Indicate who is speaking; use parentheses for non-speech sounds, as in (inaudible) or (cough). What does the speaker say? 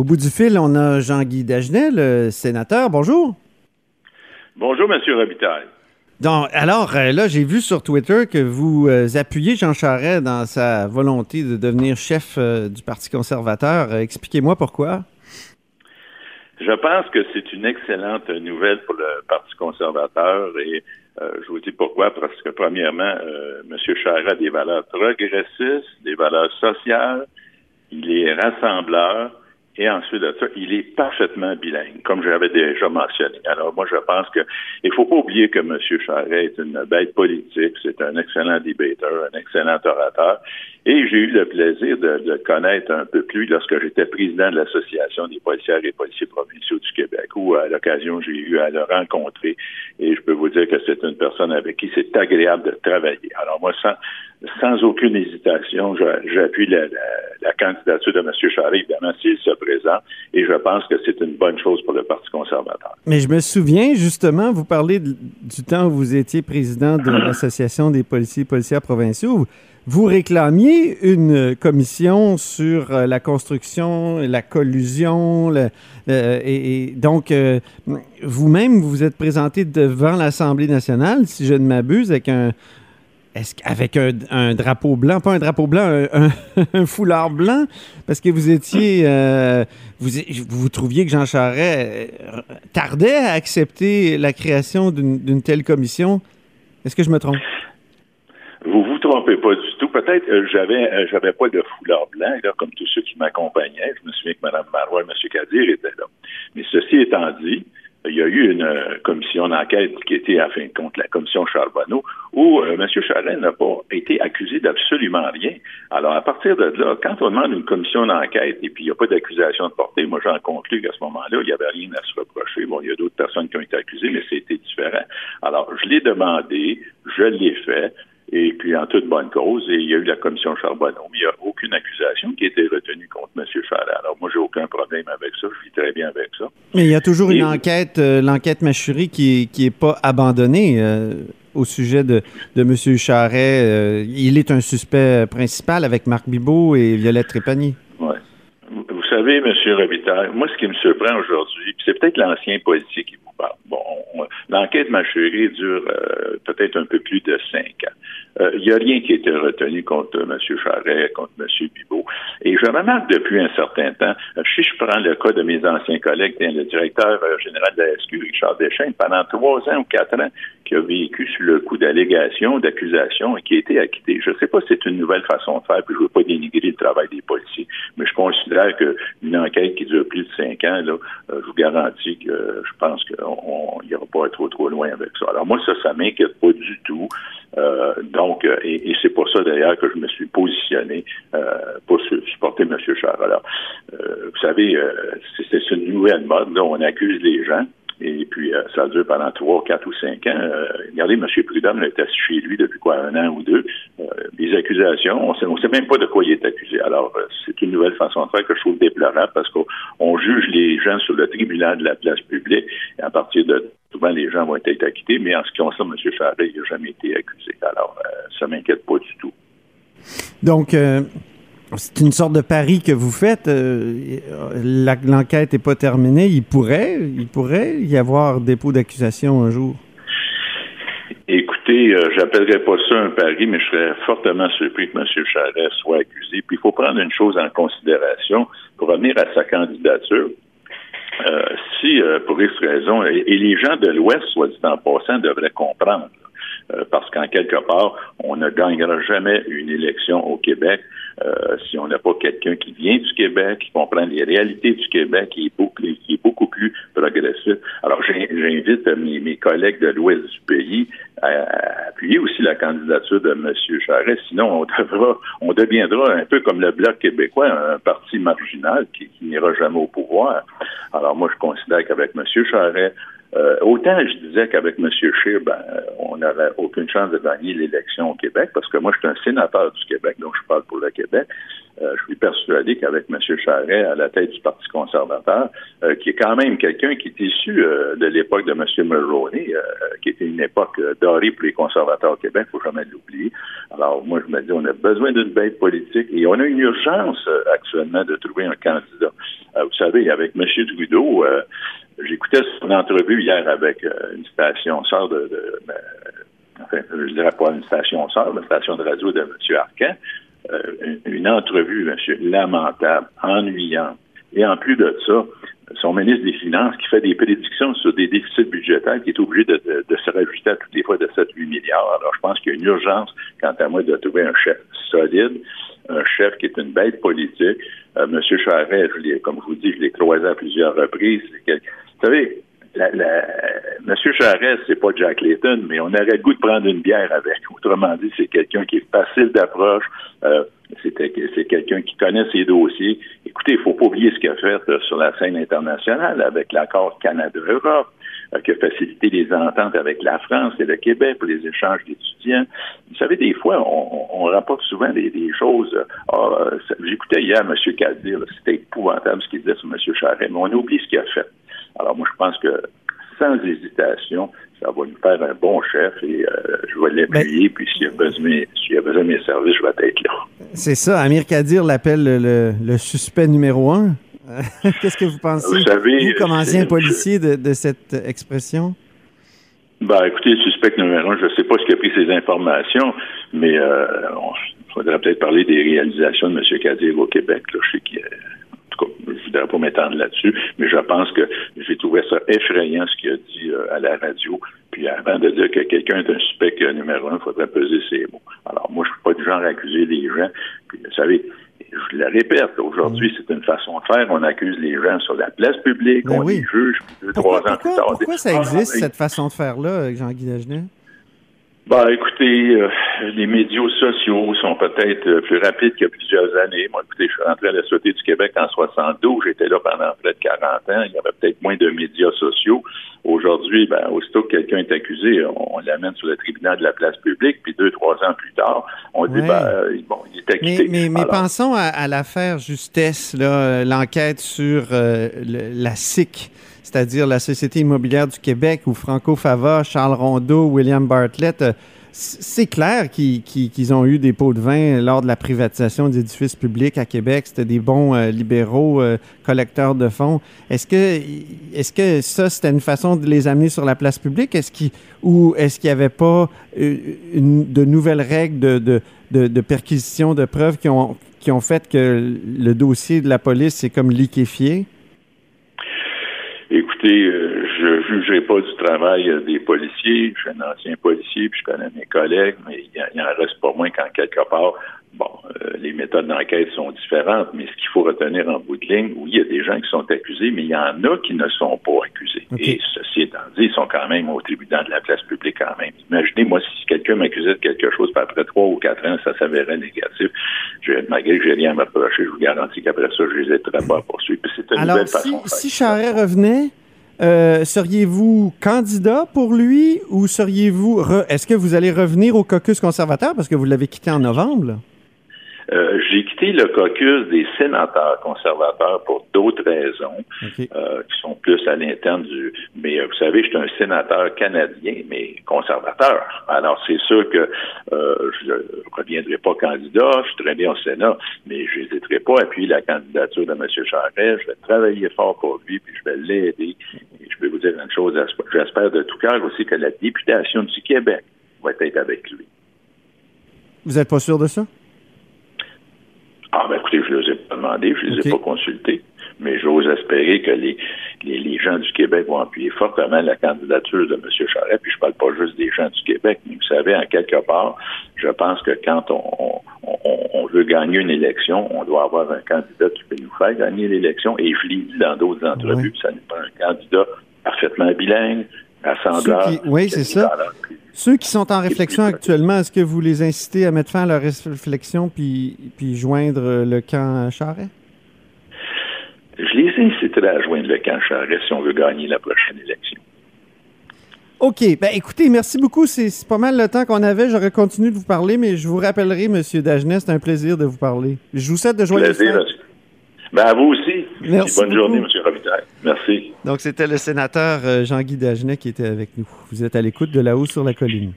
Speaker 1: Au bout du fil, on a Jean-Guy Dagenet, le sénateur. Bonjour.
Speaker 2: Bonjour, M. Robitaille.
Speaker 1: Donc, alors, euh, là, j'ai vu sur Twitter que vous euh, appuyez Jean Charest dans sa volonté de devenir chef euh, du Parti conservateur. Expliquez-moi pourquoi.
Speaker 2: Je pense que c'est une excellente nouvelle pour le Parti conservateur et je vous dis pourquoi, parce que premièrement, M. Charest a des valeurs progressistes, des valeurs sociales, il est rassembleur, et ensuite de ça, il est parfaitement bilingue, comme j'avais déjà mentionné. Alors moi, je pense que il faut pas oublier que M. Charest est une bête politique, c'est un excellent débatteur, un excellent orateur. Et j'ai eu le plaisir de, le connaître un peu plus lorsque j'étais président de l'Association des policières et policiers provinciaux du Québec, où à l'occasion j'ai eu à le rencontrer. Et je peux vous dire que c'est une personne avec qui c'est agréable de travailler. Alors moi, sans, sans aucune hésitation, j'appuie la, la, candidature de M. Charest, évidemment, s'il se présente, et je pense que c'est une bonne chose pour le Parti conservateur.
Speaker 1: Mais je me souviens, justement, vous parlez du temps où vous étiez président de (clears throat) l'Association des policiers et policières provinciaux. Vous réclamiez une commission sur euh, la construction, la collusion, et, donc euh, vous-même, vous vous êtes présenté devant l'Assemblée nationale, si je ne m'abuse, avec un, est-ce qu'avec un, drapeau blanc, pas un drapeau blanc, (laughs) un, foulard blanc, parce que vous étiez, euh, vous, vous trouviez que Jean Charest euh, tardait à accepter la création d'une telle commission. Est-ce que je me trompe?
Speaker 2: Vous vous trompez pas du tout. Peut-être euh, j'avais j'avais pas de foulard blanc là, comme tous ceux qui m'accompagnaient. Je me souviens que Mme Marois et M. Kadir étaient là. Mais ceci étant dit, il y a eu une euh, commission d'enquête qui était, à fin de compte, la commission Charbonneau, où euh, M. Charest n'a pas été accusé d'absolument rien. Alors, à partir de là, quand on demande une commission d'enquête et puis il n'y a pas d'accusation de portée, moi j'en conclus qu'à ce moment-là, il n'y avait rien à se reprocher. Bon, il y a d'autres personnes qui ont été accusées, mais c'était différent. Alors, je l'ai demandé, je l'ai fait et puis en toute bonne cause. Et il y a eu la commission Charbonneau, mais il n'y a aucune accusation qui a été retenue contre M. Charest. Alors moi, j'ai aucun problème avec ça. Je vis très bien avec ça.
Speaker 1: Mais il y a toujours une enquête, euh, l'enquête Machurie, qui n'est qui est pas abandonnée. Euh, au sujet de, de M. Charest, euh, il est un suspect principal avec Marc Bibot et Violette Trépanier.
Speaker 2: Oui. Vous savez, M. Robitaille, moi, ce qui me surprend aujourd'hui, c'est peut-être l'ancien policier qui vous parle. Bon, l'enquête Machurie dure peut-être un peu plus de cinq ans. Il euh, n'y a rien qui a été retenu contre M. Charret, contre M. Bibot. Et je remarque depuis un certain temps, euh, si je prends le cas de mes anciens collègues, le directeur euh, général de la SQ, Richard Deschênes, pendant trois ans ou quatre ans, qui a vécu sur le coup d'allégations, d'accusations et qui a été acquitté. Je ne sais pas si c'est une nouvelle façon de faire, puis je ne veux pas dénigrer le travail des policiers, mais je considère qu'une enquête qui dure plus de cinq ans, là, je vous garantis que je pense qu'il n'y aura pas trop trop loin avec ça. Alors moi, ça, ça m'inquiète pas du tout. Euh, donc, euh, et, c'est pour ça d'ailleurs que je me suis positionné euh, pour supporter M. Charles. Alors, vous savez, c'est une nouvelle mode. Là, on accuse les gens. Et puis, ça dure pendant trois, quatre ou cinq ans. regardez, M. Prudhomme était chez lui depuis quoi, un an ou deux. Les accusations, on ne sait même pas de quoi il est accusé. Alors, c'est une nouvelle façon de faire que je trouve déplorable parce qu'on juge les gens sur le tribunal de la place publique. Et à partir de souvent les gens vont être acquittés, mais en ce qui concerne M. Charest, il n'a jamais été accusé. Alors, euh, ça ne m'inquiète pas du tout.
Speaker 1: Donc, euh, c'est une sorte de pari que vous faites. Euh, l'enquête n'est pas terminée. Il pourrait, il pourrait y avoir dépôt d'accusation un jour.
Speaker 2: Écoutez, j'appellerais pas ça un pari, mais je serais fortement surpris que M. Charest soit accusé. Puis il faut prendre une chose en considération pour revenir à sa candidature. Euh, si, euh, pour X raison, et, les gens de l'Ouest, soit dit en passant, devraient comprendre, euh, parce qu'en quelque part, on ne gagnera jamais une élection au Québec si on n'a pas quelqu'un qui vient du Québec, qui comprend les réalités du Québec, qui est beaucoup, qui est beaucoup plus progressif. Alors, j'invite mes, collègues de l'Ouest du pays à appuyer aussi la candidature de M. Charest. Sinon, on devra, on deviendra un peu comme le Bloc québécois, un parti marginal qui, n'ira jamais au pouvoir. Alors moi, je considère qu'avec M. Charest, euh, autant je disais qu'avec M. Scheer, ben, on n'aurait aucune chance de gagner l'élection au Québec, parce que moi, je suis un sénateur du Québec, donc je parle pour le Québec. Euh, je suis persuadé qu'avec M. Charret à la tête du Parti conservateur, euh, qui est quand même quelqu'un qui est issu euh, de l'époque de M. Mulroney, qui était une époque dorée pour les conservateurs au Québec, il faut jamais l'oublier. Alors moi, je me dis, on a besoin d'une bête politique et on a une urgence actuellement de trouver un candidat. vous savez, avec M. Trudeau, j'écoutais son entrevue hier avec une station sœur de, de enfin, je dirais pas une station sœur, une station de radio de M. Arcan. Euh, une entrevue, monsieur, lamentable, ennuyante. Et en plus de ça, son ministre des Finances qui fait des prédictions sur des déficits budgétaires qui est obligé de, se rajouter à toutes les fois de 7-8 milliards. Alors, je pense qu'il y a une urgence, quant à moi, de trouver un chef solide, un chef qui est une bête politique. Euh, Monsieur Charret, comme je vous dis, je l'ai croisé à plusieurs reprises. Vous savez, la, la, Monsieur Charest, c'est pas Jack Layton, mais on aurait le goût de prendre une bière avec. Autrement dit, c'est quelqu'un qui est facile d'approche. Euh, c'est quelqu'un qui connaît ses dossiers. Écoutez, il faut pas oublier ce qu'il a fait euh, sur la scène internationale avec l'accord Canada-Europe, euh, qui a facilité les ententes avec la France et le Québec pour les échanges d'étudiants. Vous savez, des fois, on, on rapporte souvent des, choses. Ah, j'écoutais hier M. Kadir, c'était épouvantable ce qu'il disait sur M. Charest, mais on oublie ce qu'il a fait. Alors moi, je pense que sans hésitation, ça va nous faire un bon chef et euh, je vais l'appuyer. Puis s'il y, a besoin, s'il y a besoin de mes services, je vais être là.
Speaker 1: C'est ça. Amir Kadir l'appelle le, suspect numéro un. (laughs) Qu'est-ce que vous pensez, vous, savez, comme ancien policier, de, cette expression?
Speaker 2: Ben, écoutez, le suspect numéro un, je ne sais pas ce qui a pris ces informations, mais euh, il faudrait peut-être parler des réalisations de M. Kadir au Québec. Là. Je sais qu'il pas m'étendre là-dessus, mais je pense que j'ai trouvé ça effrayant ce qu'il a dit euh, à la radio. Puis avant de dire que quelqu'un est un suspect numéro un, il faudrait peser ses mots. Alors moi, je ne suis pas du genre à accuser les gens. Puis vous savez, je le répète, aujourd'hui, c'est une façon de faire. On accuse les gens sur la place publique, ben on les juge, deux, trois ans plus tard.
Speaker 1: Pourquoi ça existe, cette façon de faire-là, Jean-Guy Dagenet?
Speaker 2: Ben, écoutez, euh, les médias sociaux sont peut-être euh, plus rapides qu'il y a plusieurs années. Moi, écoutez, je suis rentré à la Société du Québec en 72. J'étais là pendant près de 40 ans. Il y avait peut-être moins de médias sociaux. Aujourd'hui, ben, aussitôt que quelqu'un est accusé, on, l'amène sur le tribunal de la place publique, puis deux, trois ans plus tard, on dit, ben, euh, bon, il est acquitté.
Speaker 1: Mais, mais, pensons à, l'affaire Justesse, l'enquête sur la SIC c'est-à-dire la Société immobilière du Québec ou Franco Fava, Charles Rondeau, William Bartlett, euh, c'est clair qu'ils ont eu des pots de vin lors de la privatisation d'édifices publics à Québec. C'était des bons euh, libéraux euh, collecteurs de fonds. Est-ce que, est que ça, c'était une façon de les amener sur la place publique? Est-ce ou est-ce qu'il n'y avait pas de nouvelles règles de, de, perquisition de preuves qui ont, qui ont fait que le dossier de la police s'est comme liquéfié?
Speaker 2: Écoutez, euh, je jugerai pas du travail euh, des policiers. Je suis un ancien policier, puis je connais mes collègues, mais il en reste pas moins qu'en quelque part, bon, euh, les méthodes d'enquête sont différentes, mais ce qu'il faut retenir en bout de ligne, oui, il y a des gens qui sont accusés, mais il y en a qui ne sont pas accusés. Et ceci étant dit, ils sont quand même au tribunal de la place publique quand même. Imaginez, moi, si quelqu'un m'accusait de quelque chose, puis après trois ou quatre ans, ça s'avérait négatif, je, malgré que j'ai rien à me reprocher, je vous garantis qu'après ça, je les ai très pas poursuivre. c'est une
Speaker 1: Alors,
Speaker 2: nouvelle
Speaker 1: si,
Speaker 2: façon
Speaker 1: si Charret revenait, euh, seriez-vous candidat pour lui ou seriez-vous... Est-ce que vous allez revenir au caucus conservateur parce que vous l'avez quitté en novembre?
Speaker 2: Euh, j'ai quitté le caucus des sénateurs conservateurs pour d'autres raisons euh, qui sont plus à l'interne du. Mais euh, vous savez, je suis un sénateur canadien, mais conservateur. Alors c'est sûr que je ne reviendrai pas candidat. Je suis très bien au Sénat, mais je n'hésiterai pas à appuyer la candidature de M. Charest. Je vais travailler fort pour lui, puis je vais l'aider. Dire une chose. J'espère de tout cœur aussi que la députation du Québec va être avec lui.
Speaker 1: Vous n'êtes pas sûr de ça?
Speaker 2: Ah, ben écoutez, je ne les ai pas demandés, je ne les ai pas consultés, mais j'ose espérer que les, les, gens du Québec vont appuyer fortement la candidature de M. Charest, puis je parle pas juste des gens du Québec, mais vous savez, en quelque part, je pense que quand on, on, veut gagner une élection, on doit avoir un candidat qui peut nous faire gagner l'élection, et je l'ai dit dans d'autres entrevues, ça n'est pas un candidat parfaitement bilingues, à
Speaker 1: Oui, c'est ça. Ceux qui sont en réflexion actuellement, est-ce que vous les incitez à mettre fin à leur réflexion puis, puis joindre le camp Charret?
Speaker 2: Je les inciterai à joindre le camp Charret si on veut gagner la prochaine élection.
Speaker 1: OK. Ben, écoutez, merci beaucoup. C'est pas mal le temps qu'on avait. J'aurais continué de vous parler, mais je vous rappellerai, M. Dagenet, c'est un plaisir de vous parler. Je vous souhaite de joindre
Speaker 2: le camp. Ben, à vous aussi. Merci. Bonne journée, M. Robin.
Speaker 1: Donc, c'était le sénateur euh, Jean-Guy Dagenet qui était avec nous. Vous êtes à l'écoute de là-haut sur la colline.